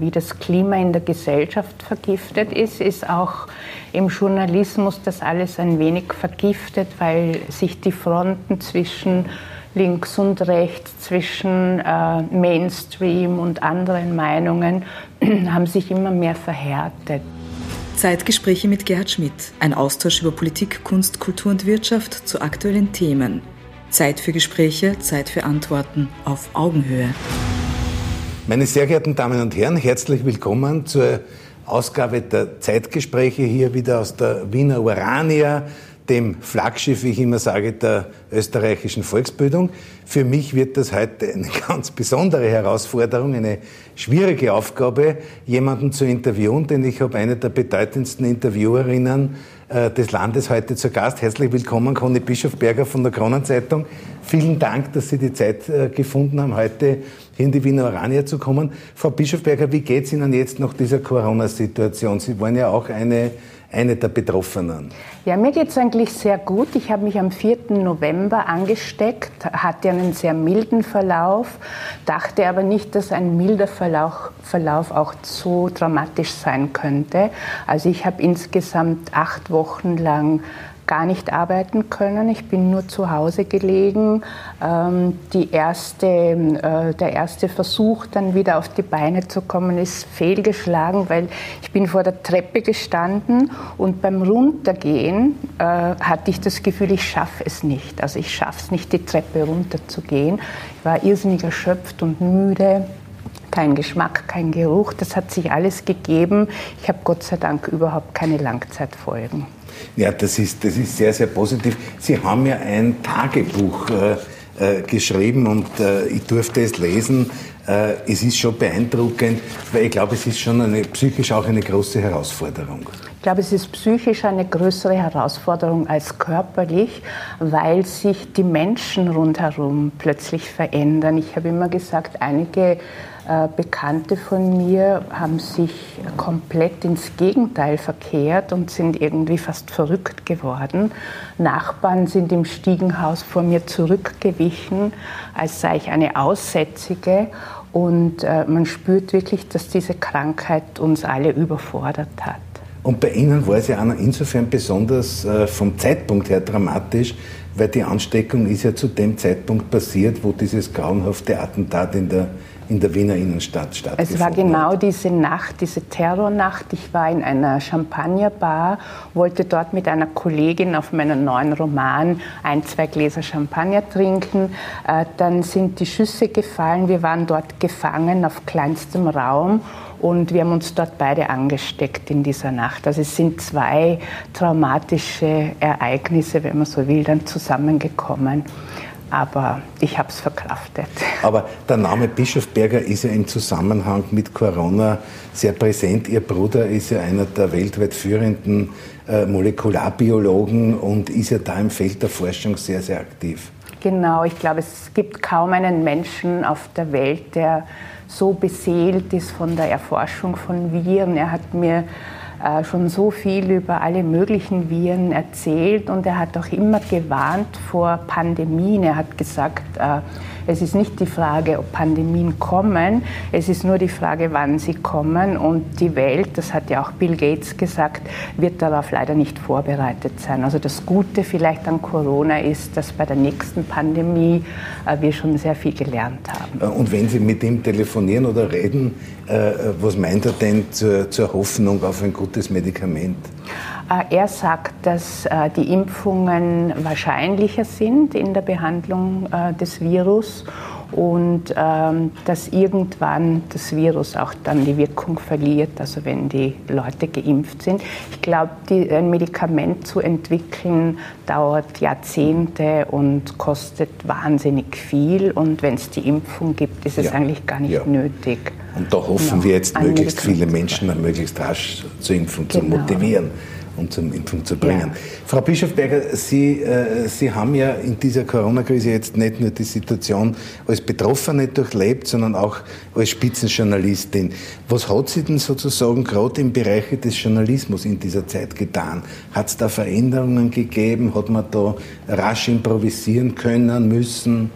Wie das Klima in der Gesellschaft vergiftet ist, ist auch im Journalismus das alles ein wenig vergiftet, weil sich die Fronten zwischen links und rechts, zwischen äh, Mainstream und anderen Meinungen haben sich immer mehr verhärtet. Zeitgespräche mit Gerhard Schmidt, ein Austausch über Politik, Kunst, Kultur und Wirtschaft zu aktuellen Themen. Zeit für Gespräche, Zeit für Antworten auf Augenhöhe. Meine sehr geehrten Damen und Herren, herzlich willkommen zur Ausgabe der Zeitgespräche hier wieder aus der Wiener Urania, dem Flaggschiff, wie ich immer sage, der österreichischen Volksbildung. Für mich wird das heute eine ganz besondere Herausforderung, eine schwierige Aufgabe, jemanden zu interviewen, denn ich habe eine der bedeutendsten Interviewerinnen äh, des Landes heute zu Gast. Herzlich willkommen, Conny Bischofberger von der Kronenzeitung. Vielen Dank, dass Sie die Zeit äh, gefunden haben, heute hier in die Wiener Orania zu kommen. Frau Bischofberger, wie geht es Ihnen jetzt nach dieser Corona-Situation? Sie waren ja auch eine eine der Betroffenen? Ja, mir geht es eigentlich sehr gut. Ich habe mich am 4. November angesteckt, hatte einen sehr milden Verlauf, dachte aber nicht, dass ein milder Verlauf, Verlauf auch so dramatisch sein könnte. Also ich habe insgesamt acht Wochen lang gar nicht arbeiten können. Ich bin nur zu Hause gelegen. Ähm, die erste, äh, der erste Versuch, dann wieder auf die Beine zu kommen, ist fehlgeschlagen, weil ich bin vor der Treppe gestanden und beim Runtergehen äh, hatte ich das Gefühl, ich schaffe es nicht. Also ich schaffe es nicht, die Treppe runterzugehen. Ich war irrsinnig erschöpft und müde kein Geschmack, kein Geruch. Das hat sich alles gegeben. Ich habe Gott sei Dank überhaupt keine Langzeitfolgen. Ja, das ist, das ist sehr, sehr positiv. Sie haben ja ein Tagebuch äh, äh, geschrieben und äh, ich durfte es lesen. Äh, es ist schon beeindruckend, weil ich glaube, es ist schon eine, psychisch auch eine große Herausforderung. Ich glaube, es ist psychisch eine größere Herausforderung als körperlich, weil sich die Menschen rundherum plötzlich verändern. Ich habe immer gesagt, einige Bekannte von mir haben sich komplett ins Gegenteil verkehrt und sind irgendwie fast verrückt geworden. Nachbarn sind im Stiegenhaus vor mir zurückgewichen, als sei ich eine Aussätzige. Und äh, man spürt wirklich, dass diese Krankheit uns alle überfordert hat. Und bei Ihnen war es ja auch insofern besonders äh, vom Zeitpunkt her dramatisch, weil die Ansteckung ist ja zu dem Zeitpunkt passiert, wo dieses grauenhafte Attentat in der in der Wiener Innenstadt stattgefunden Es war genau diese Nacht, diese Terrornacht. Ich war in einer Champagnerbar, wollte dort mit einer Kollegin auf meinen neuen Roman ein, zwei Gläser Champagner trinken. Äh, dann sind die Schüsse gefallen. Wir waren dort gefangen auf kleinstem Raum und wir haben uns dort beide angesteckt in dieser Nacht. Also es sind zwei traumatische Ereignisse, wenn man so will, dann zusammengekommen aber ich habe es verkraftet. Aber der Name Bischofberger ist ja im Zusammenhang mit Corona sehr präsent. Ihr Bruder ist ja einer der weltweit führenden äh, Molekularbiologen und ist ja da im Feld der Forschung sehr, sehr aktiv. Genau, ich glaube, es gibt kaum einen Menschen auf der Welt, der so beseelt ist von der Erforschung von Viren. Er hat mir schon so viel über alle möglichen Viren erzählt und er hat auch immer gewarnt vor Pandemien. Er hat gesagt, äh, es ist nicht die Frage, ob Pandemien kommen, es ist nur die Frage, wann sie kommen. Und die Welt, das hat ja auch Bill Gates gesagt, wird darauf leider nicht vorbereitet sein. Also das Gute vielleicht an Corona ist, dass bei der nächsten Pandemie äh, wir schon sehr viel gelernt haben. Äh, und wenn Sie mit ihm telefonieren oder reden, äh, was meint er denn zur, zur Hoffnung auf ein gutes Medikament? Äh, er sagt, dass äh, die Impfungen wahrscheinlicher sind in der Behandlung äh, des Virus und ähm, dass irgendwann das Virus auch dann die Wirkung verliert, also wenn die Leute geimpft sind. Ich glaube, ein Medikament zu entwickeln dauert Jahrzehnte und kostet wahnsinnig viel und wenn es die Impfung gibt, ist es ja. eigentlich gar nicht ja. nötig. Und da hoffen wir jetzt, möglichst viele Menschen möglichst rasch zu impfen, genau. zu motivieren und zum Impfen zu bringen. Ja. Frau Bischofberger, Sie, äh, Sie haben ja in dieser Corona-Krise jetzt nicht nur die Situation als Betroffene durchlebt, sondern auch als Spitzenjournalistin. Was hat sie denn sozusagen gerade im Bereich des Journalismus in dieser Zeit getan? Hat es da Veränderungen gegeben? Hat man da rasch improvisieren können, müssen?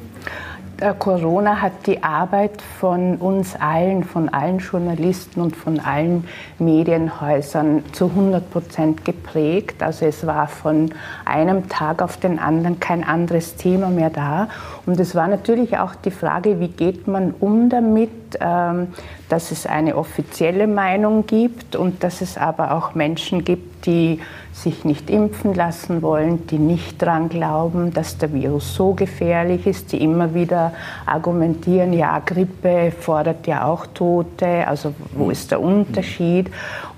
Äh, Corona hat die Arbeit von uns allen, von allen Journalisten und von allen Medienhäusern zu 100 Prozent geprägt. Also es war von einem Tag auf den anderen kein anderes Thema mehr da. Und es war natürlich auch die Frage, wie geht man um damit, ähm, dass es eine offizielle Meinung gibt und dass es aber auch Menschen gibt, die sich nicht impfen lassen wollen, die nicht daran glauben, dass der Virus so gefährlich ist, die immer wieder argumentieren, ja, Grippe fordert ja auch Tote, also wo ist der Unterschied?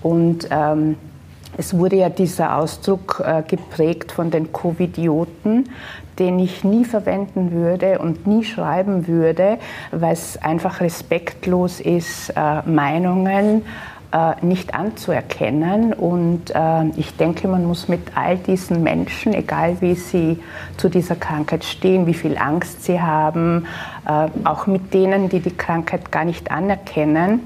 Und ähm, es wurde ja dieser Ausdruck äh, geprägt von den Covidioten, den ich nie verwenden würde und nie schreiben würde, weil es einfach respektlos ist, äh, Meinungen nicht anzuerkennen. Und äh, ich denke, man muss mit all diesen Menschen, egal wie sie zu dieser Krankheit stehen, wie viel Angst sie haben, äh, auch mit denen, die die Krankheit gar nicht anerkennen,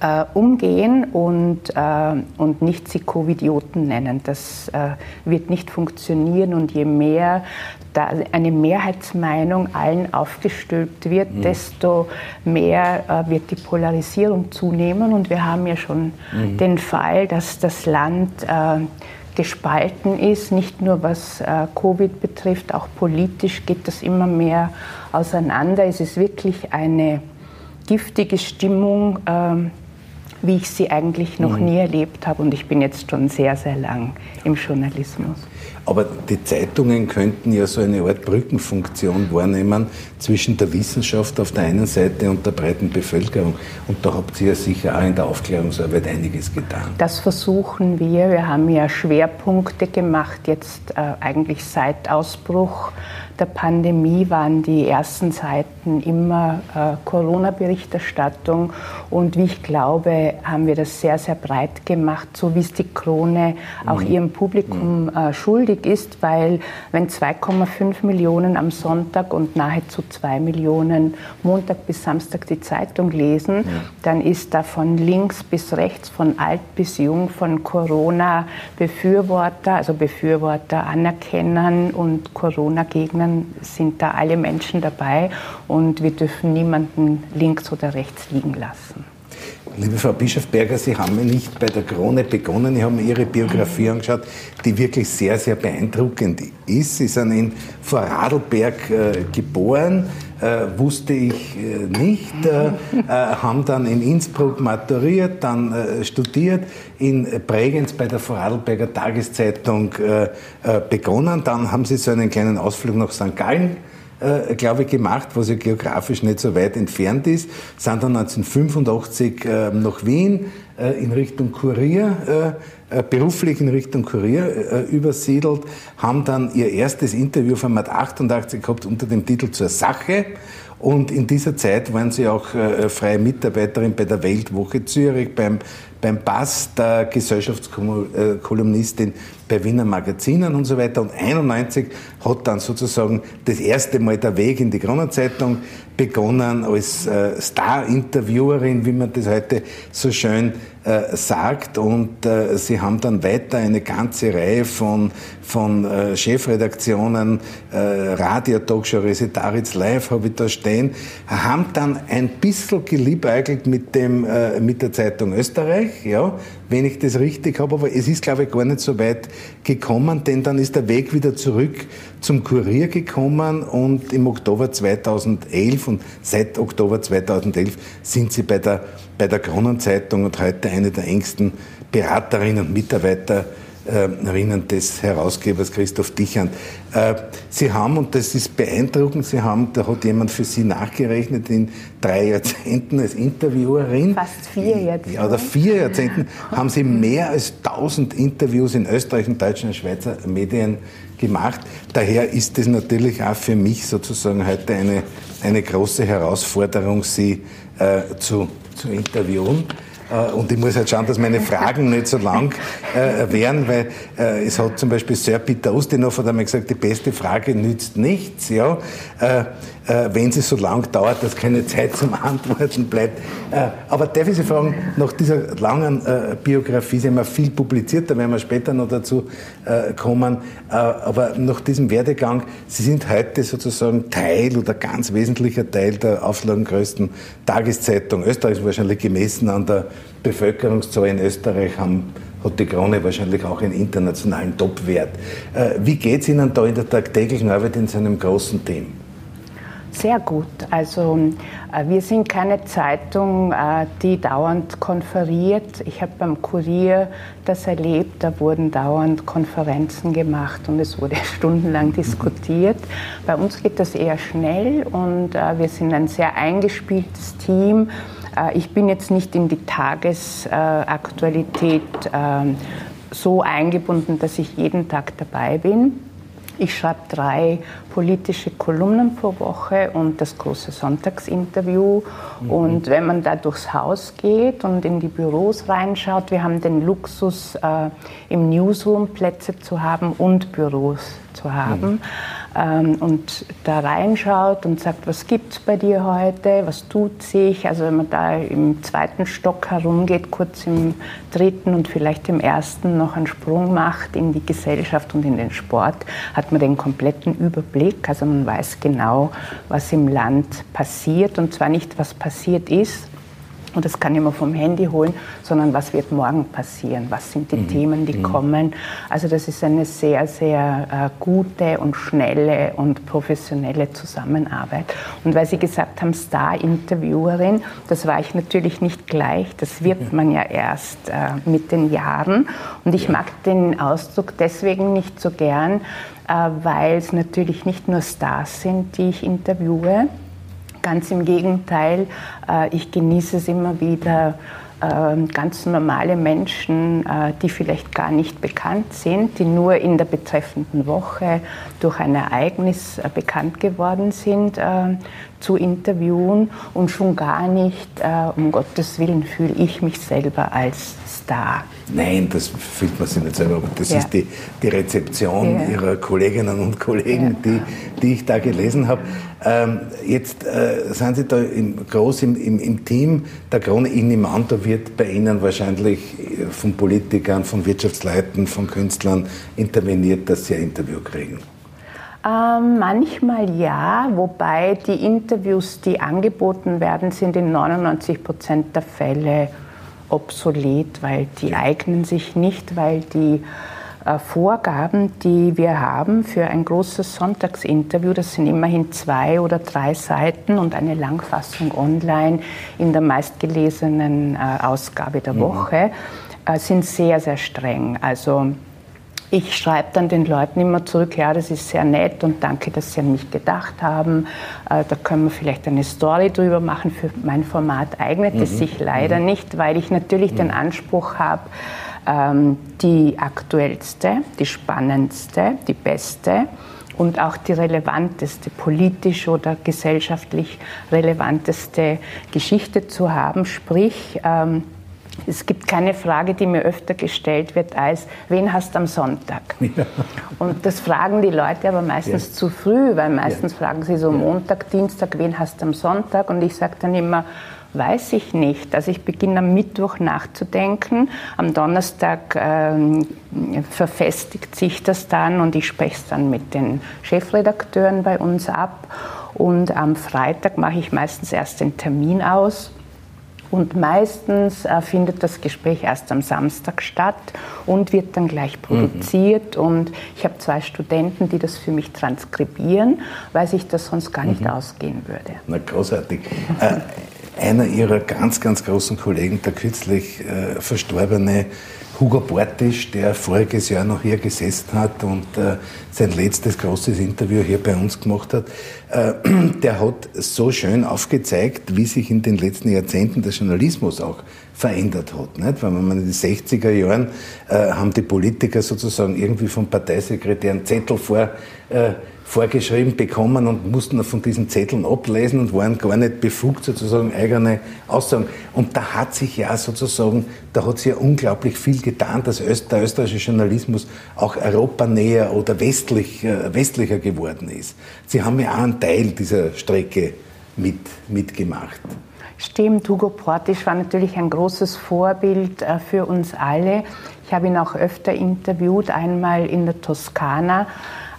äh, umgehen und, äh, und nicht sie Covidioten nennen. Das äh, wird nicht funktionieren und je mehr da eine Mehrheitsmeinung allen aufgestülpt wird, mhm. desto mehr äh, wird die Polarisierung zunehmen und wir haben ja schon mhm. den Fall, dass das Land äh, gespalten ist, nicht nur was äh, Covid betrifft, auch politisch geht das immer mehr auseinander. Es ist wirklich eine giftige Stimmung ähm, wie ich sie eigentlich noch mhm. nie erlebt habe. Und ich bin jetzt schon sehr, sehr lang im Journalismus. Aber die Zeitungen könnten ja so eine Art Brückenfunktion wahrnehmen zwischen der Wissenschaft auf der einen Seite und der breiten Bevölkerung. Und da habt ihr ja sicher auch in der Aufklärungsarbeit einiges getan. Das versuchen wir. Wir haben ja Schwerpunkte gemacht, jetzt äh, eigentlich seit Ausbruch der Pandemie waren die ersten Seiten immer äh, Corona-Berichterstattung und wie ich glaube, haben wir das sehr, sehr breit gemacht, so wie es die Krone auch mhm. ihrem Publikum mhm. äh, schuldig ist, weil wenn 2,5 Millionen am Sonntag und nahezu 2 Millionen Montag bis Samstag die Zeitung lesen, ja. dann ist da von links bis rechts, von alt bis jung, von Corona-Befürworter, also Befürworter anerkennen und Corona-Gegner Themen sind da alle Menschen dabei und wir dürfen niemanden links oder rechts liegen lassen. Liebe Frau Bischofberger, Sie haben nicht bei der Krone begonnen. Ich habe mir Ihre Biografie angeschaut, die wirklich sehr, sehr beeindruckend ist. Sie sind in Vorarlberg äh, geboren, äh, wusste ich äh, nicht, äh, äh, haben dann in Innsbruck maturiert, dann äh, studiert, in Bregenz bei der Vorarlberger Tageszeitung begonnen. Dann haben Sie so einen kleinen Ausflug nach St. Gallen äh, glaube ich, gemacht, was ja geografisch nicht so weit entfernt ist, sind dann 1985 äh, nach Wien äh, in Richtung Kurier, äh, äh, beruflich in Richtung Kurier äh, übersiedelt, haben dann ihr erstes Interview von Mat 88 gehabt unter dem Titel Zur Sache. Und in dieser Zeit waren sie auch freie Mitarbeiterin bei der Weltwoche Zürich, beim, beim Bass der Gesellschaftskolumnistin bei Wiener Magazinen und so weiter. Und 91 hat dann sozusagen das erste Mal der Weg in die Kronenzeitung begonnen als äh, Star-Interviewerin, wie man das heute so schön äh, sagt. Und äh, sie haben dann weiter eine ganze Reihe von, von äh, Chefredaktionen, äh, Radio, Talkshow, Resitaritz Live habe ich da stehen, haben dann ein bisschen geliebäugelt mit, dem, äh, mit der Zeitung Österreich, ja, wenn ich das richtig habe, aber es ist, glaube ich, gar nicht so weit gekommen, denn dann ist der Weg wieder zurück zum Kurier gekommen und im Oktober 2011 und seit Oktober 2011 sind Sie bei der, bei der Kronenzeitung und heute eine der engsten Beraterinnen und Mitarbeiter Erinnern des Herausgebers Christoph Dichand. Äh, Sie haben, und das ist beeindruckend, Sie haben, da hat jemand für Sie nachgerechnet, in drei Jahrzehnten als Interviewerin. Fast vier Jahrzehnte. Ja, oder vier Jahrzehnten haben Sie mehr als 1000 Interviews in Österreich und deutschen und Schweizer Medien gemacht. Daher ist es natürlich auch für mich sozusagen heute eine, eine große Herausforderung, Sie äh, zu, zu interviewen. Äh, und ich muss halt schauen, dass meine Fragen nicht so lang äh, wären, weil äh, es hat zum Beispiel Sir Peter Ustinov hat einmal gesagt, die beste Frage nützt nichts. Ja? Äh, äh, wenn sie so lang dauert, dass keine Zeit zum Antworten bleibt. Äh, aber darf ich Sie fragen, nach dieser langen Biografie, Sie haben ja viel publiziert, da werden wir später noch dazu kommen, aber nach diesem Werdegang, Sie sind heute sozusagen Teil oder ganz wesentlicher Teil der auflagengrößten Tageszeitung Österreichs, wahrscheinlich gemessen an der Bevölkerungszahl in Österreich haben hat die Krone wahrscheinlich auch einen internationalen Topwert. Wie geht es Ihnen da in der tagtäglichen Arbeit in so einem großen Team? Sehr gut. Also äh, wir sind keine Zeitung, äh, die dauernd konferiert. Ich habe beim Kurier das erlebt, da wurden dauernd Konferenzen gemacht und es wurde stundenlang diskutiert. Bei uns geht das eher schnell und äh, wir sind ein sehr eingespieltes Team. Ich bin jetzt nicht in die Tagesaktualität ähm, so eingebunden, dass ich jeden Tag dabei bin. Ich schreibe drei politische Kolumnen pro Woche und das große Sonntagsinterview. Mhm. Und wenn man da durchs Haus geht und in die Büros reinschaut, wir haben den Luxus, äh, im Newsroom Plätze zu haben und Büros zu haben. Mhm und da reinschaut und sagt, was gibt es bei dir heute, was tut sich. Also wenn man da im zweiten Stock herumgeht, kurz im dritten und vielleicht im ersten noch einen Sprung macht in die Gesellschaft und in den Sport, hat man den kompletten Überblick. Also man weiß genau, was im Land passiert und zwar nicht, was passiert ist, und das kann ich mir vom Handy holen, sondern was wird morgen passieren? Was sind die mhm. Themen, die mhm. kommen? Also das ist eine sehr, sehr äh, gute und schnelle und professionelle Zusammenarbeit. Und weil Sie gesagt haben, Star-Interviewerin, das war ich natürlich nicht gleich. Das wird mhm. man ja erst äh, mit den Jahren. Und ich ja. mag den Ausdruck deswegen nicht so gern, äh, weil es natürlich nicht nur Stars sind, die ich interviewe, Ganz im Gegenteil, äh, ich genieße es immer wieder, ähm, ganz normale Menschen, äh, die vielleicht gar nicht bekannt sind, die nur in der betreffenden Woche durch ein Ereignis äh, bekannt geworden sind, zu interviewen und schon gar nicht, um Gottes Willen, fühle ich mich selber als Star. Nein, das fühlt man sich nicht selber, aber das ja. ist die, die Rezeption ja. Ihrer Kolleginnen und Kollegen, ja. die, die ich da gelesen habe. Ähm, jetzt äh, sind Sie da im, groß im, im, im, Team der Krone. Da wird bei Ihnen wahrscheinlich von Politikern, von Wirtschaftsleuten, von Künstlern interveniert, dass Sie ein Interview kriegen. Ähm, manchmal ja, wobei die Interviews, die angeboten werden, sind in 99 Prozent der Fälle obsolet, weil die eignen sich nicht, weil die äh, Vorgaben, die wir haben für ein großes Sonntagsinterview, das sind immerhin zwei oder drei Seiten und eine Langfassung online in der meistgelesenen äh, Ausgabe der mhm. Woche, äh, sind sehr, sehr streng. Also ich schreibe dann den Leuten immer zurück, ja, das ist sehr nett und danke, dass Sie an mich gedacht haben. da können wir vielleicht eine Story drüber machen. Für mein Format eignet mhm. es sich leider mhm. nicht, weil ich natürlich mhm. den Anspruch habe, ähm, die aktuellste, die spannendste, die beste und auch die relevanteste, politisch oder gesellschaftlich relevanteste Geschichte zu haben. Sprich, ähm, es gibt keine Frage, die mir öfter gestellt wird, als wen hast du am Sonntag? Ja. Und das fragen die Leute aber meistens ja. zu früh, weil meistens ja. fragen sie so Montag, Dienstag, wen hast du am Sonntag? Und ich sage dann immer, Weiß ich nicht. Also ich beginne am Mittwoch nachzudenken. Am Donnerstag ähm, verfestigt sich das dann und ich spreche es dann mit den Chefredakteuren bei uns ab. Und am Freitag mache ich meistens erst den Termin aus. Und meistens äh, findet das Gespräch erst am Samstag statt und wird dann gleich mhm. produziert. Mhm. Und ich habe zwei Studenten, die das für mich transkribieren, weil sich das sonst gar nicht mhm. ausgehen würde. Na, großartig. äh, einer ihrer ganz, ganz großen Kollegen, der kürzlich äh, verstorbene Hugo Bortisch, der voriges Jahr noch hier gesessen hat und äh, sein letztes großes Interview hier bei uns gemacht hat, äh, der hat so schön aufgezeigt, wie sich in den letzten Jahrzehnten der Journalismus auch verändert hat. Nicht? Weil man in den 60er Jahren äh, haben die Politiker sozusagen irgendwie vom Parteisekretär einen Zettel vor äh, vorgeschrieben bekommen und mussten von diesen Zetteln ablesen und waren gar nicht befugt, sozusagen eigene Aussagen. Und da hat sich ja sozusagen, da hat sich ja unglaublich viel getan, dass der österreichische Journalismus auch europanäher oder westlich, äh, westlicher geworden ist. Sie haben ja auch einen Teil dieser Strecke mit, mitgemacht. Stimmt, Hugo Portisch war natürlich ein großes Vorbild äh, für uns alle. Ich habe ihn auch öfter interviewt, einmal in der Toskana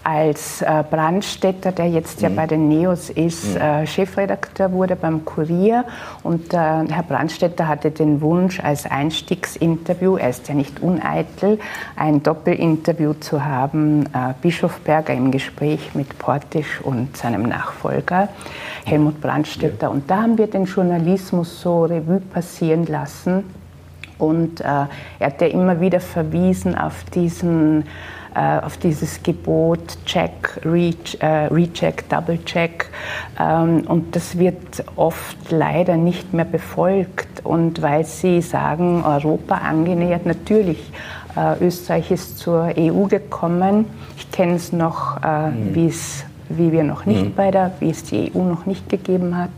als äh, Brandstätter, der jetzt ja mhm. bei den Neos ist, mhm. äh, Chefredakteur wurde beim Kurier. Und äh, Herr Brandstätter hatte den Wunsch, als Einstiegsinterview, er ist ja nicht uneitel, ein Doppelinterview zu haben, äh, Bischofberger im Gespräch mit Portisch und seinem Nachfolger Helmut Brandstätter. Ja. Und da haben wir den Journalismus so Revue passieren lassen. Und äh, er hat ja immer wieder verwiesen auf diesen auf dieses Gebot Check, Reach, äh, Recheck, Double Check. Ähm, und das wird oft leider nicht mehr befolgt. Und weil Sie sagen, Europa angenähert, natürlich, äh, Österreich ist zur EU gekommen. Ich kenne es noch, äh, mhm. wie wir noch nicht mhm. bei der, wie es die EU noch nicht gegeben hat.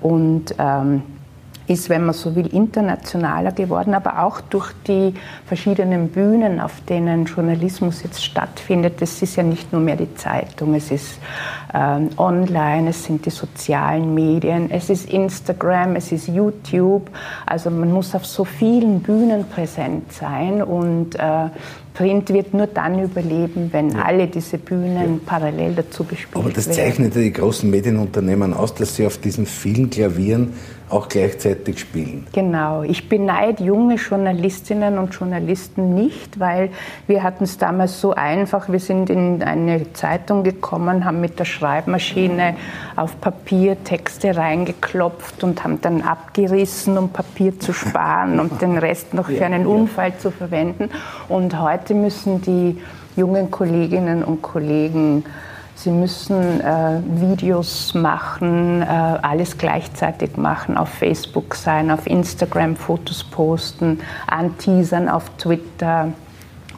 Und ähm, ist, wenn man so will, internationaler geworden, aber auch durch die verschiedenen Bühnen, auf denen Journalismus jetzt stattfindet. Es ist ja nicht nur mehr die Zeitung, es ist ähm, online, es sind die sozialen Medien, es ist Instagram, es ist YouTube. Also man muss auf so vielen Bühnen präsent sein und äh, Print wird nur dann überleben, wenn ja. alle diese Bühnen ja. parallel dazu bespielt werden. Aber das zeichnet ja die großen Medienunternehmen aus, dass sie auf diesen vielen Klavieren auch gleichzeitig spielen. Genau. Ich beneide junge Journalistinnen und Journalisten nicht, weil wir hatten es damals so einfach. Wir sind in eine Zeitung gekommen, haben mit der Schreibmaschine auf Papier Texte reingeklopft und haben dann abgerissen, um Papier zu sparen und den Rest noch für einen Unfall zu verwenden. Und heute müssen die jungen Kolleginnen und Kollegen Sie müssen äh, Videos machen, äh, alles gleichzeitig machen, auf Facebook sein, auf Instagram Fotos posten, anteasern auf Twitter.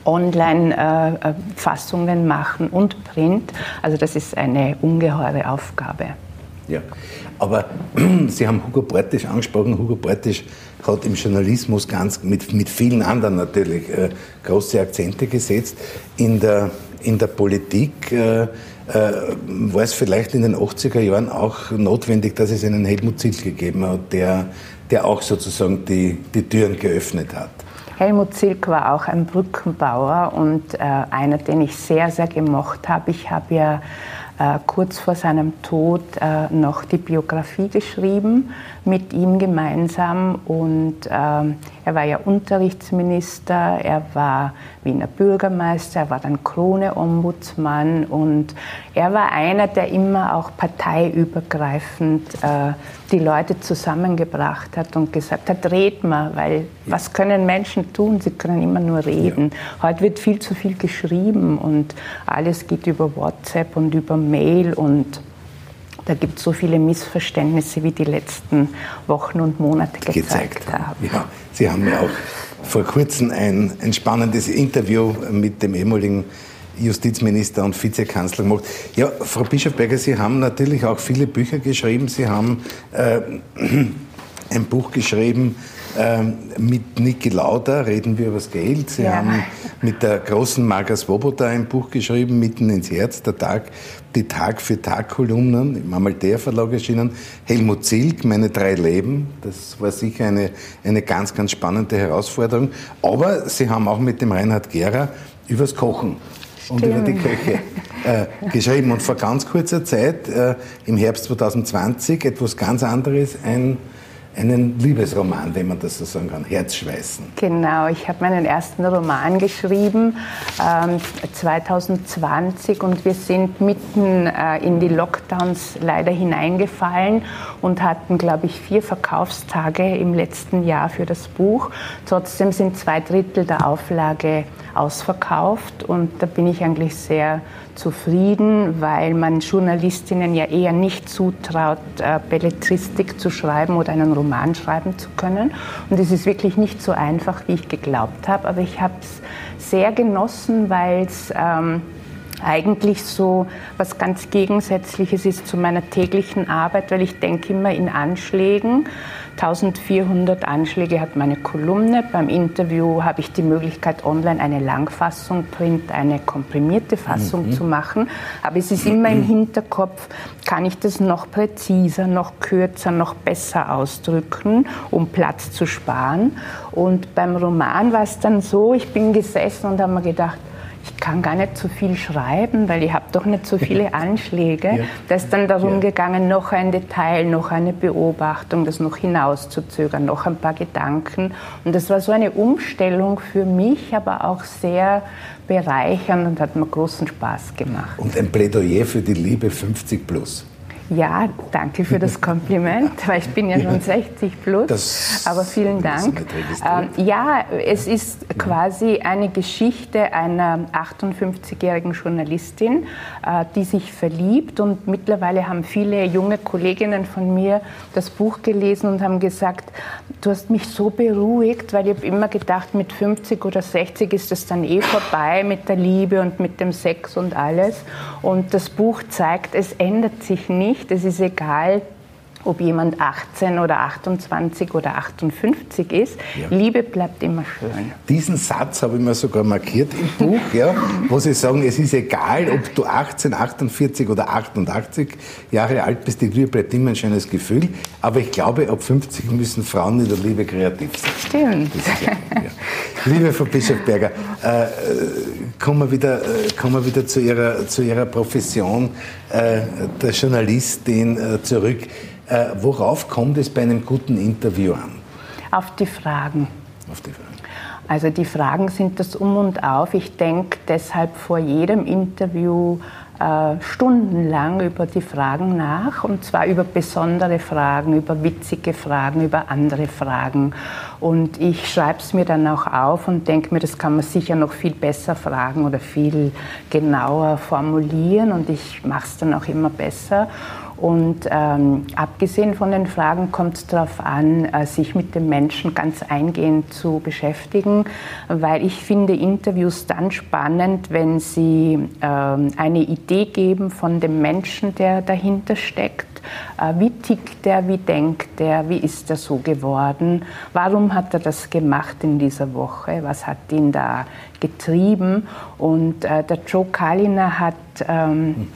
Online-Fassungen äh, machen und Print. Also das ist eine ungeheure Aufgabe. Ja, aber Sie haben Hugo Portisch angesprochen. Hugo Portisch hat im Journalismus ganz mit, mit vielen anderen natürlich äh, große Akzente gesetzt. In der, in der Politik äh, äh, war es vielleicht in den 80er Jahren auch notwendig, dass es einen Helmut Zil gegeben hat, der, der auch sozusagen die, die Türen geöffnet hat. Helmut Zilk war auch ein Brückenbauer und äh, einer, den ich sehr, sehr gemocht habe. Ich habe ja äh, kurz vor seinem Tod äh, noch die Biografie geschrieben mit ihm gemeinsam und ähm, er war ja Unterrichtsminister, er war Wiener Bürgermeister, er war dann Krone-Ombudsmann und er war einer, der immer auch parteiübergreifend äh, die Leute zusammengebracht hat und gesagt hat, red mal, weil was können Menschen tun? Sie können immer nur reden. Ja. Heute wird viel zu viel geschrieben und alles geht über WhatsApp und über Mail und da gibt es so viele Missverständnisse, wie die letzten Wochen und Monate gezeigt, gezeigt haben. Ja, Sie haben ja auch vor kurzem ein, ein spannendes Interview mit dem ehemaligen Justizminister und Vizekanzler gemacht. Ja, Frau Bischofberger, Sie haben natürlich auch viele Bücher geschrieben. Sie haben äh, ein Buch geschrieben ähm, mit Niki Lauda, reden wir über das Geld. Sie ja. haben mit der großen Marga Swoboda ein Buch geschrieben, Mitten ins Herz, der Tag, die Tag für Tag Kolumnen, im Amalthea Verlag erschienen. Helmut Zilk, Meine drei Leben, das war sicher eine, eine ganz, ganz spannende Herausforderung. Aber Sie haben auch mit dem Reinhard Gera übers Kochen und über die Köche äh, geschrieben. Und vor ganz kurzer Zeit, äh, im Herbst 2020, etwas ganz anderes, ein einen Liebesroman, wenn man das so sagen kann, Herzschweißen. Genau, ich habe meinen ersten Roman geschrieben ähm, 2020 und wir sind mitten äh, in die Lockdowns leider hineingefallen und hatten, glaube ich, vier Verkaufstage im letzten Jahr für das Buch. Trotzdem sind zwei Drittel der Auflage ausverkauft und da bin ich eigentlich sehr zufrieden, weil man Journalistinnen ja eher nicht zutraut, äh, Belletristik zu schreiben oder einen Roman schreiben zu können. Und es ist wirklich nicht so einfach, wie ich geglaubt habe, aber ich habe es sehr genossen, weil es ähm, eigentlich so was ganz Gegensätzliches ist zu meiner täglichen Arbeit, weil ich denke immer in Anschlägen. 1400 Anschläge hat meine Kolumne. Beim Interview habe ich die Möglichkeit, online eine Langfassung, Print, eine komprimierte Fassung mhm. zu machen. Aber es ist immer im Hinterkopf, kann ich das noch präziser, noch kürzer, noch besser ausdrücken, um Platz zu sparen. Und beim Roman war es dann so, ich bin gesessen und habe mir gedacht, ich kann gar nicht so viel schreiben, weil ich habe doch nicht so viele Anschläge. Ja. Da ist dann darum ja. gegangen, noch ein Detail, noch eine Beobachtung, das noch hinauszuzögern, noch ein paar Gedanken. Und das war so eine Umstellung für mich, aber auch sehr bereichernd und hat mir großen Spaß gemacht. Und ein Plädoyer für die Liebe 50 plus. Ja, danke für das Kompliment, weil ich bin ja schon 60 plus. Das aber vielen Dank. Ähm, ja, es ist quasi eine Geschichte einer 58-jährigen Journalistin, äh, die sich verliebt und mittlerweile haben viele junge Kolleginnen von mir das Buch gelesen und haben gesagt, du hast mich so beruhigt, weil ich habe immer gedacht, mit 50 oder 60 ist es dann eh vorbei mit der Liebe und mit dem Sex und alles. Und das Buch zeigt, es ändert sich nicht nicht. Es ist egal, ob jemand 18 oder 28 oder 58 ist. Ja. Liebe bleibt immer schön. Diesen Satz habe ich mir sogar markiert im Buch, ja, wo Sie sagen, es ist egal, ob du 18, 48 oder 88 Jahre alt bist, die Liebe bleibt immer ein schönes Gefühl. Aber ich glaube, ab 50 müssen Frauen in der Liebe kreativ sein. Stimmt. Ja, ja. Liebe Frau Bischofberger, äh, kommen, wir wieder, äh, kommen wir wieder zu Ihrer, zu Ihrer Profession äh, der Journalistin äh, zurück. Äh, worauf kommt es bei einem guten Interview an? Auf die Fragen. Auf die Fragen. Also die Fragen sind das Um und Auf. Ich denke deshalb vor jedem Interview äh, stundenlang über die Fragen nach und zwar über besondere Fragen, über witzige Fragen, über andere Fragen. Und ich schreibe es mir dann auch auf und denke mir, das kann man sicher noch viel besser fragen oder viel genauer formulieren und ich mache es dann auch immer besser. Und ähm, abgesehen von den Fragen kommt es darauf an, äh, sich mit dem Menschen ganz eingehend zu beschäftigen, weil ich finde Interviews dann spannend, wenn sie ähm, eine Idee geben von dem Menschen, der dahinter steckt. Äh, wie tickt der, wie denkt der, wie ist er so geworden, warum hat er das gemacht in dieser Woche, was hat ihn da getrieben. Und äh, der Joe Kaliner hat... Ähm,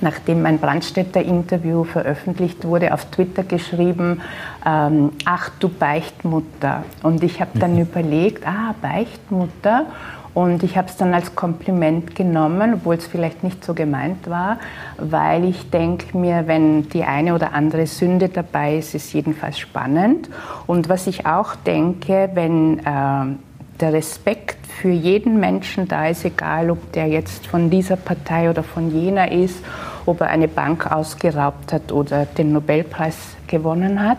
nachdem mein Brandstätter-Interview veröffentlicht wurde, auf Twitter geschrieben, ähm, ach du Beichtmutter. Und ich habe dann mhm. überlegt, ah, Beichtmutter. Und ich habe es dann als Kompliment genommen, obwohl es vielleicht nicht so gemeint war, weil ich denke mir, wenn die eine oder andere Sünde dabei ist, ist jedenfalls spannend. Und was ich auch denke, wenn äh, der Respekt für jeden Menschen da ist, egal ob der jetzt von dieser Partei oder von jener ist, ob er eine Bank ausgeraubt hat oder den Nobelpreis gewonnen hat.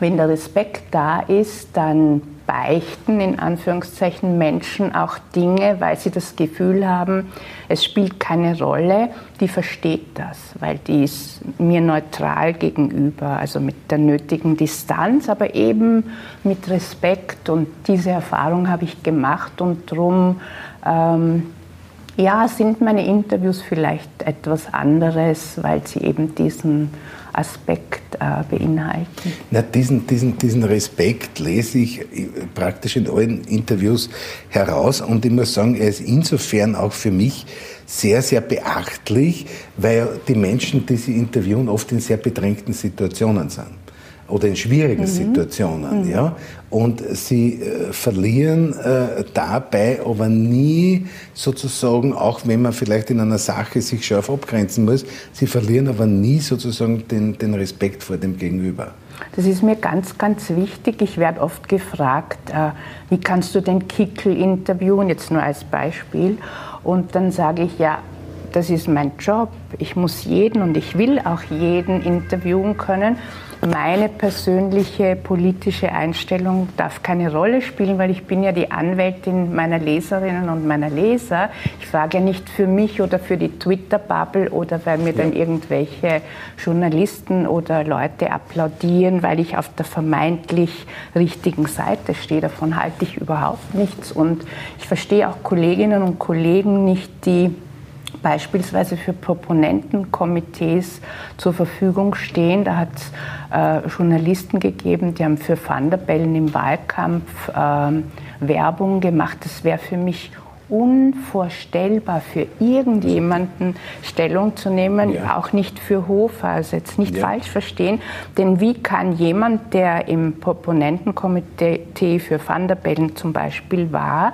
Wenn der Respekt da ist, dann beichten in Anführungszeichen Menschen auch Dinge, weil sie das Gefühl haben, es spielt keine Rolle, die versteht das, weil die ist mir neutral gegenüber, also mit der nötigen Distanz, aber eben mit Respekt. Und diese Erfahrung habe ich gemacht und darum ähm, ja, sind meine Interviews vielleicht etwas anderes, weil sie eben diesen Aspekt äh, beinhalten. Na, diesen, diesen, diesen Respekt lese ich äh, praktisch in allen Interviews heraus und ich muss sagen, er ist insofern auch für mich sehr, sehr beachtlich, weil die Menschen, die sie interviewen, oft in sehr bedrängten Situationen sind oder in schwierigen mhm. Situationen. Mhm. Ja? Und sie äh, verlieren äh, dabei aber nie sozusagen, auch wenn man vielleicht in einer Sache sich scharf abgrenzen muss, sie verlieren aber nie sozusagen den, den Respekt vor dem Gegenüber. Das ist mir ganz, ganz wichtig. Ich werde oft gefragt, äh, wie kannst du den Kickel interviewen, jetzt nur als Beispiel. Und dann sage ich, ja, das ist mein Job. Ich muss jeden und ich will auch jeden interviewen können meine persönliche politische Einstellung darf keine Rolle spielen, weil ich bin ja die Anwältin meiner Leserinnen und meiner Leser. Ich frage ja nicht für mich oder für die Twitter-Bubble oder weil mir ja. dann irgendwelche Journalisten oder Leute applaudieren, weil ich auf der vermeintlich richtigen Seite stehe. Davon halte ich überhaupt nichts. Und ich verstehe auch Kolleginnen und Kollegen nicht, die beispielsweise für Proponentenkomitees zur Verfügung stehen. Da hat es äh, Journalisten gegeben, die haben für Van der Bellen im Wahlkampf äh, Werbung gemacht. Das wäre für mich unvorstellbar für irgendjemanden Stellung zu nehmen, ja. auch nicht für Hofer, also jetzt nicht ja. falsch verstehen, denn wie kann jemand, der im Proponentenkomitee für Van der Bellen zum Beispiel war,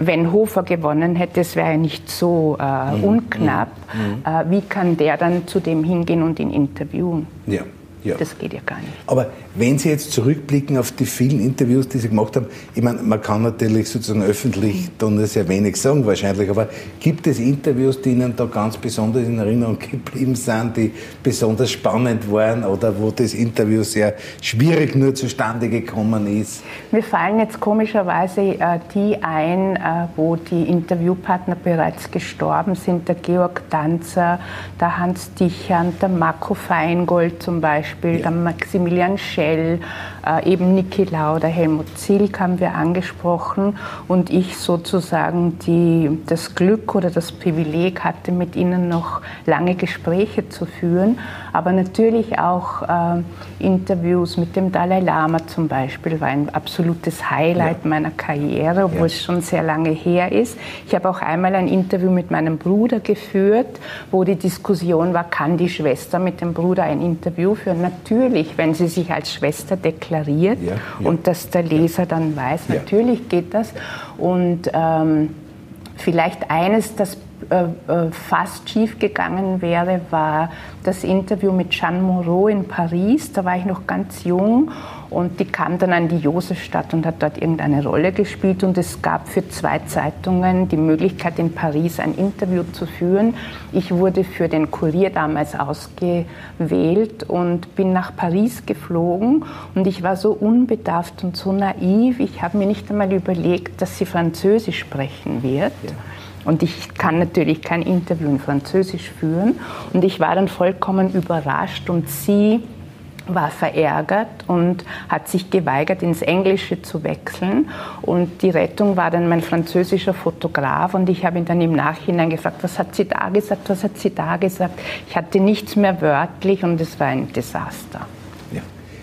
wenn Hofer gewonnen hätte, es wäre ja nicht so äh, mhm. unknapp, mhm. Äh, wie kann der dann zu dem hingehen und ihn interviewen? Ja. Ja. Das geht ja gar nicht. Aber wenn Sie jetzt zurückblicken auf die vielen Interviews, die Sie gemacht haben, ich meine, man kann natürlich sozusagen öffentlich dann sehr wenig sagen wahrscheinlich, aber gibt es Interviews, die Ihnen da ganz besonders in Erinnerung geblieben sind, die besonders spannend waren oder wo das Interview sehr schwierig nur zustande gekommen ist? Mir fallen jetzt komischerweise äh, die ein, äh, wo die Interviewpartner bereits gestorben sind, der Georg Danzer, der Hans Dichand, der Marco Feingold zum Beispiel. Beispiel, ja. dann Maximilian Schell, äh, eben Niki Lauder, Helmut Zilk haben wir angesprochen und ich sozusagen die, das Glück oder das Privileg hatte, mit ihnen noch lange Gespräche zu führen, aber natürlich auch äh, Interviews mit dem Dalai Lama zum Beispiel war ein absolutes Highlight ja. meiner Karriere, obwohl ja. es schon sehr lange her ist. Ich habe auch einmal ein Interview mit meinem Bruder geführt, wo die Diskussion war, kann die Schwester mit dem Bruder ein Interview führen? Natürlich, wenn sie sich als Schwester deklariert ja, ja. und dass der Leser dann weiß, natürlich geht das. Und ähm, vielleicht eines, das äh, äh, fast schief gegangen wäre, war das Interview mit Jeanne Moreau in Paris. Da war ich noch ganz jung und die kam dann an die Josefstadt und hat dort irgendeine Rolle gespielt. Und es gab für zwei Zeitungen die Möglichkeit, in Paris ein Interview zu führen. Ich wurde für den Kurier damals ausgewählt und bin nach Paris geflogen. Und ich war so unbedarft und so naiv. Ich habe mir nicht einmal überlegt, dass sie Französisch sprechen wird. Ja. Und ich kann natürlich kein Interview in Französisch führen. Und ich war dann vollkommen überrascht und sie war verärgert und hat sich geweigert, ins Englische zu wechseln. Und die Rettung war dann mein französischer Fotograf und ich habe ihn dann im Nachhinein gefragt, was hat sie da gesagt, was hat sie da gesagt. Ich hatte nichts mehr wörtlich und es war ein Desaster.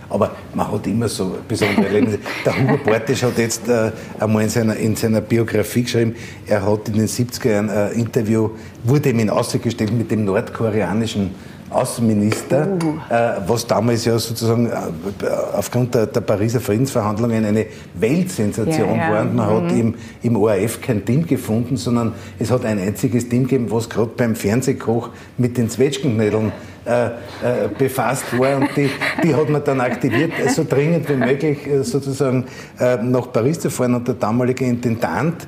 Aber man hat immer so besondere Erlebnisse. Der Hugo Bortisch hat jetzt äh, einmal in seiner, in seiner Biografie geschrieben, er hat in den 70er Jahren ein Interview, wurde ihm in Aussicht gestellt mit dem nordkoreanischen Außenminister, uh. äh, was damals ja sozusagen äh, aufgrund der, der, Pariser Friedensverhandlungen eine Weltsensation ja, ja. war. Und man mhm. hat im, im ORF kein Team gefunden, sondern es hat ein einziges Team gegeben, was gerade beim Fernsehkoch mit den Zwetschgenknödeln äh, äh, befasst war und die, die hat man dann aktiviert, so dringend wie möglich äh, sozusagen äh, nach Paris zu fahren und der damalige Intendant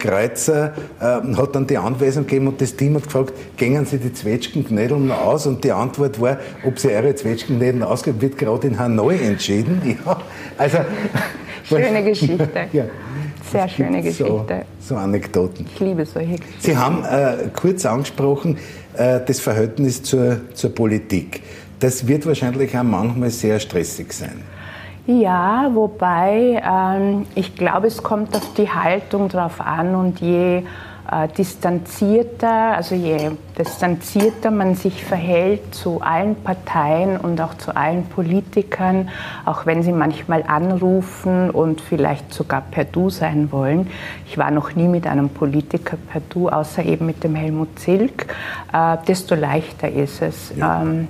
Kreuzer hat dann die Anweisung gegeben und das Team hat gefragt, gängen Sie die Zwetschgenknödel noch aus? Und die Antwort war, ob Sie eure Zwetschgenknödel ausgeben, wird gerade in Hanoi entschieden. Ja, also, Schöne Geschichte. ja. Sehr schöne Geschichte. So, so, Anekdoten. Ich liebe solche Geschichten. Sie haben äh, kurz angesprochen, äh, das Verhältnis zur, zur Politik. Das wird wahrscheinlich auch manchmal sehr stressig sein. Ja, wobei ähm, ich glaube, es kommt auf die Haltung drauf an und je äh, distanzierter, also je distanzierter man sich verhält zu allen Parteien und auch zu allen Politikern, auch wenn sie manchmal anrufen und vielleicht sogar per Du sein wollen. Ich war noch nie mit einem Politiker per Du, außer eben mit dem Helmut Zilk, äh, desto leichter ist es. Ja, ähm,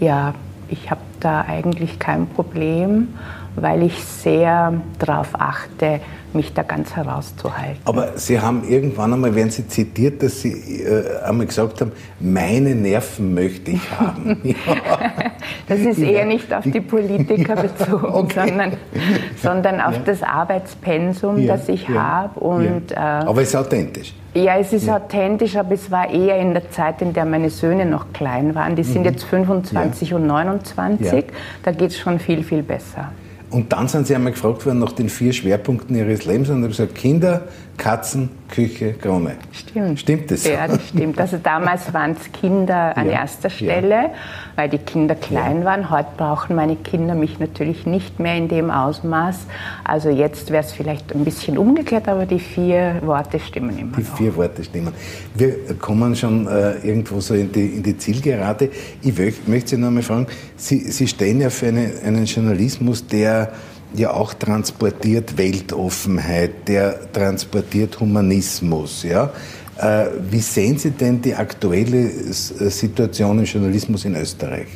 ja ich habe da eigentlich kein Problem, weil ich sehr darauf achte, mich da ganz herauszuhalten. Aber Sie haben irgendwann einmal, werden Sie zitiert, dass Sie äh, einmal gesagt haben, meine Nerven möchte ich haben. ja. Das ist eher nicht auf die Politiker bezogen, okay. sondern, sondern auf ja. das Arbeitspensum, ja. das ich habe. Und, äh, aber es ist authentisch. Ja, es ist authentisch, aber es war eher in der Zeit, in der meine Söhne noch klein waren. Die sind mhm. jetzt 25 und 29. Da geht es schon viel, viel besser. Und dann sind Sie einmal gefragt worden nach den vier Schwerpunkten Ihres Lebens. Und haben gesagt, Kinder, Katzen, Küche, Krone. Stimmt. Stimmt das? Ja, das stimmt. Also damals waren es Kinder an ja. erster Stelle, ja. weil die Kinder klein ja. waren. Heute brauchen meine Kinder mich natürlich nicht mehr in dem Ausmaß. Also jetzt wäre es vielleicht ein bisschen umgekehrt, aber die vier Worte stimmen immer Die noch. vier Worte stimmen. Wir kommen schon äh, irgendwo so in die, in die Zielgerade. Ich möchte Sie noch einmal fragen, Sie, Sie stehen ja für eine, einen Journalismus, der ja auch transportiert Weltoffenheit, der transportiert Humanismus. Ja? Äh, wie sehen Sie denn die aktuelle äh, Situation im Journalismus in Österreich?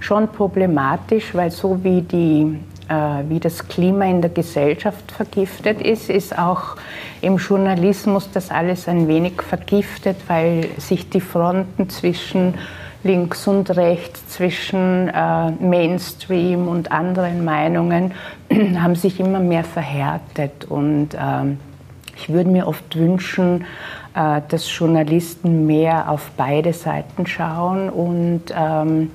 Schon problematisch, weil so wie, die, äh, wie das Klima in der Gesellschaft vergiftet ist, ist auch im Journalismus das alles ein wenig vergiftet, weil sich die Fronten zwischen links und rechts, zwischen äh, Mainstream und anderen Meinungen haben sich immer mehr verhärtet. Und äh, ich würde mir oft wünschen, äh, dass Journalisten mehr auf beide Seiten schauen und ähm,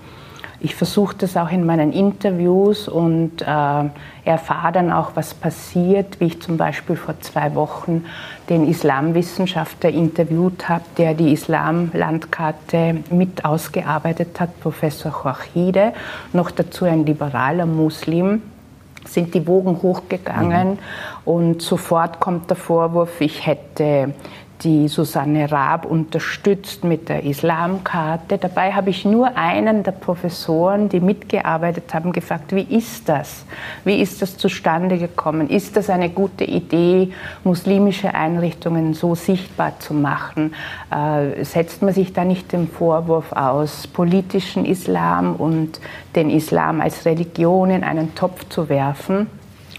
ich versuche das auch in meinen Interviews und äh, erfahre dann auch, was passiert, wie ich zum Beispiel vor zwei Wochen den Islamwissenschaftler interviewt habe, der die Islamlandkarte mit ausgearbeitet hat, Professor Chorchide, noch dazu ein liberaler Muslim sind die Wogen hochgegangen mhm. und sofort kommt der Vorwurf, ich hätte die Susanne Raab unterstützt mit der Islamkarte. Dabei habe ich nur einen der Professoren, die mitgearbeitet haben, gefragt, wie ist das? Wie ist das zustande gekommen? Ist das eine gute Idee, muslimische Einrichtungen so sichtbar zu machen? Äh, setzt man sich da nicht dem Vorwurf aus, politischen Islam und den Islam als Religion in einen Topf zu werfen?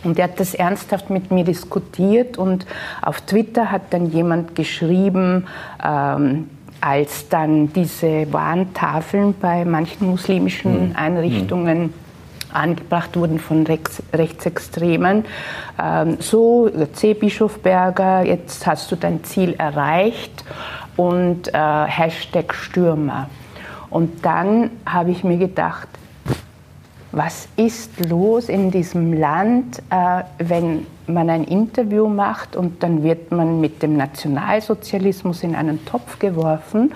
Und er hat das ernsthaft mit mir diskutiert und auf Twitter hat dann jemand geschrieben, ähm, als dann diese Warntafeln bei manchen muslimischen mhm. Einrichtungen mhm. angebracht wurden von Rechts, Rechtsextremen. Ähm, so, C. Bischofberger, jetzt hast du dein Ziel erreicht und äh, Hashtag Stürmer. Und dann habe ich mir gedacht, was ist los in diesem Land, äh, wenn man ein Interview macht und dann wird man mit dem Nationalsozialismus in einen Topf geworfen.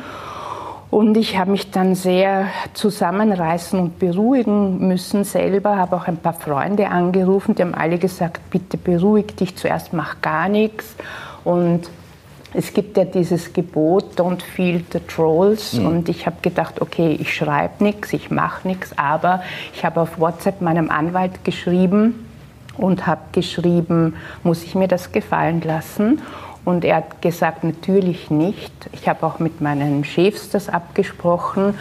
Und ich habe mich dann sehr zusammenreißen und beruhigen müssen selber, habe auch ein paar Freunde angerufen, die haben alle gesagt, bitte beruhig dich, zuerst mach gar nichts. Und es gibt ja dieses Gebot, don't feel the trolls. Mhm. Und ich habe gedacht, okay, ich schreibe nichts, ich mache nichts, aber ich habe auf WhatsApp meinem Anwalt geschrieben und habe geschrieben, muss ich mir das gefallen lassen? Und er hat gesagt, natürlich nicht. Ich habe auch mit meinen Chefs das abgesprochen.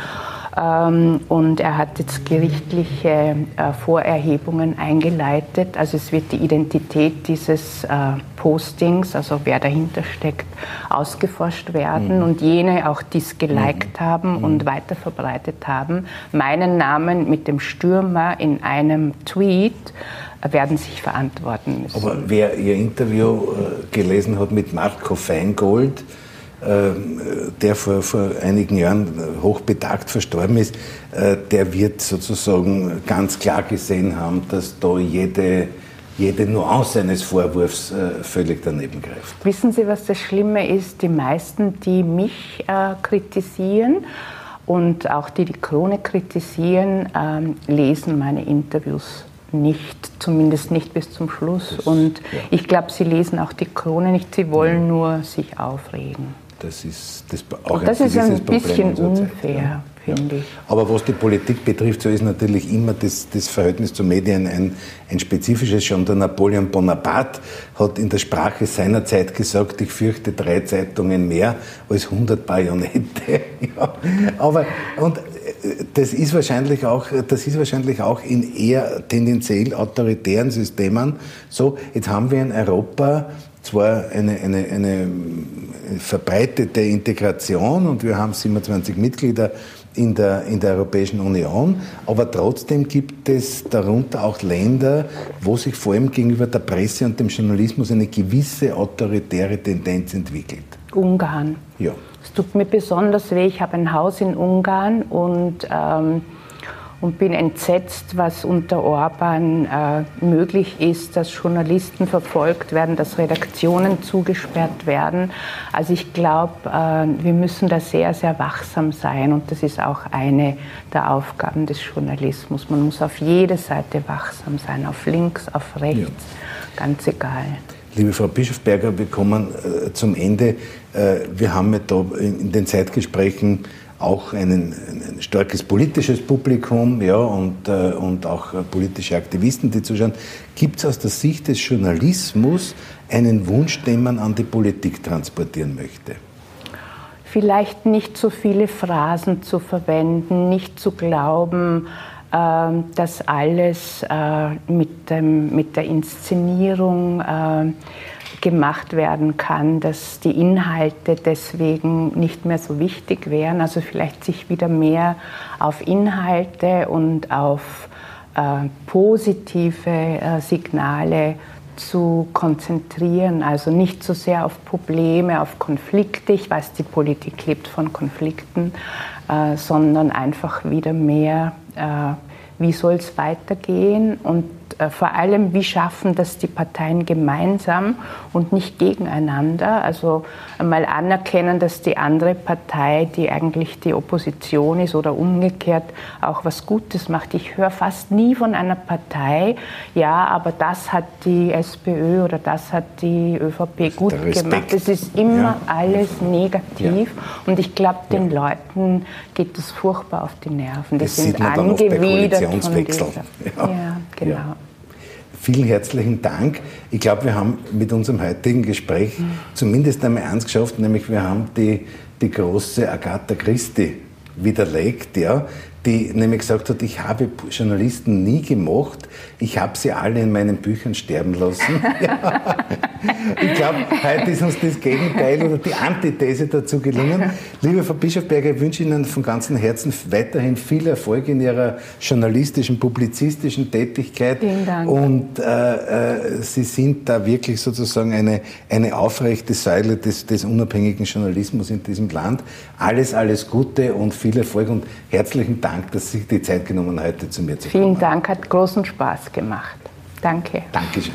Ähm, und er hat jetzt gerichtliche äh, Vorerhebungen eingeleitet. Also es wird die Identität dieses äh, Postings, also wer dahinter steckt, ausgeforscht werden. Mhm. Und jene auch, die es geliked mhm. haben und mhm. weiterverbreitet haben, meinen Namen mit dem Stürmer in einem Tweet werden sich verantworten müssen. Aber wer Ihr Interview äh, gelesen hat mit Marco Feingold, der vor, vor einigen Jahren hochbetagt verstorben ist, äh, der wird sozusagen ganz klar gesehen haben, dass da jede, jede Nuance eines Vorwurfs äh, völlig daneben greift. Wissen Sie, was das Schlimme ist? Die meisten, die mich äh, kritisieren und auch die die Krone kritisieren, ähm, lesen meine Interviews nicht, zumindest nicht bis zum Schluss. Das, und ja. ich glaube, sie lesen auch die Krone nicht, sie wollen ja. nur sich aufregen. Das ist, das auch das ein, ist ein bisschen unfair, ja. finde ich. Aber was die Politik betrifft, so ist natürlich immer das, das Verhältnis zu Medien ein, ein spezifisches. Schon der Napoleon Bonaparte hat in der Sprache seiner Zeit gesagt, ich fürchte drei Zeitungen mehr als 100 Bajonette. ja. Aber, und äh, das ist wahrscheinlich auch, das ist wahrscheinlich auch in eher tendenziell autoritären Systemen so. Jetzt haben wir in Europa zwar eine, eine, eine verbreitete Integration und wir haben 27 Mitglieder in der, in der Europäischen Union, aber trotzdem gibt es darunter auch Länder, wo sich vor allem gegenüber der Presse und dem Journalismus eine gewisse autoritäre Tendenz entwickelt. Ungarn. Ja. Es tut mir besonders weh, ich habe ein Haus in Ungarn und ähm, und bin entsetzt, was unter Orban äh, möglich ist, dass Journalisten verfolgt werden, dass Redaktionen zugesperrt werden. Also ich glaube, äh, wir müssen da sehr, sehr wachsam sein und das ist auch eine der Aufgaben des Journalismus. Man muss auf jede Seite wachsam sein, auf links, auf rechts, ja. ganz egal. Liebe Frau Bischofberger, wir kommen äh, zum Ende. Äh, wir haben ja da in, in den Zeitgesprächen auch einen, ein starkes politisches Publikum ja, und, äh, und auch äh, politische Aktivisten, die zuschauen. Gibt es aus der Sicht des Journalismus einen Wunsch, den man an die Politik transportieren möchte? Vielleicht nicht so viele Phrasen zu verwenden, nicht zu glauben, äh, dass alles äh, mit, dem, mit der Inszenierung äh, gemacht werden kann, dass die Inhalte deswegen nicht mehr so wichtig wären. Also vielleicht sich wieder mehr auf Inhalte und auf äh, positive äh, Signale zu konzentrieren, also nicht so sehr auf Probleme, auf Konflikte. Ich weiß, die Politik lebt von Konflikten, äh, sondern einfach wieder mehr, äh, wie soll es weitergehen und äh, vor allem, wie schaffen das die Parteien gemeinsam und nicht gegeneinander. Also einmal anerkennen, dass die andere Partei, die eigentlich die Opposition ist oder umgekehrt, auch was Gutes macht. Ich höre fast nie von einer Partei, ja, aber das hat die SPÖ oder das hat die ÖVP gut gemacht. Es ist immer ja. alles negativ ja. und ich glaube, den ja. Leuten geht das furchtbar auf die Nerven. Die das sind angewidert von dieser. Ja, genau. Vielen herzlichen Dank. Ich glaube, wir haben mit unserem heutigen Gespräch mhm. zumindest einmal eins geschafft, nämlich wir haben die, die große Agatha Christie widerlegt, ja, die nämlich gesagt hat, ich habe Journalisten nie gemocht, ich habe sie alle in meinen Büchern sterben lassen. ich glaube, heute ist uns das Gegenteil oder die Antithese dazu gelungen. Liebe Frau Bischofberger, ich wünsche Ihnen von ganzem Herzen weiterhin viel Erfolg in Ihrer journalistischen, publizistischen Tätigkeit. Vielen Dank. Und äh, äh, Sie sind da wirklich sozusagen eine, eine aufrechte Säule des, des unabhängigen Journalismus in diesem Land. Alles, alles Gute und viel Erfolg und herzlichen Dank Dank, dass Sie sich die Zeit genommen haben, heute zu mir zu kommen. Vielen Dank, hat großen Spaß gemacht. Danke. Dankeschön.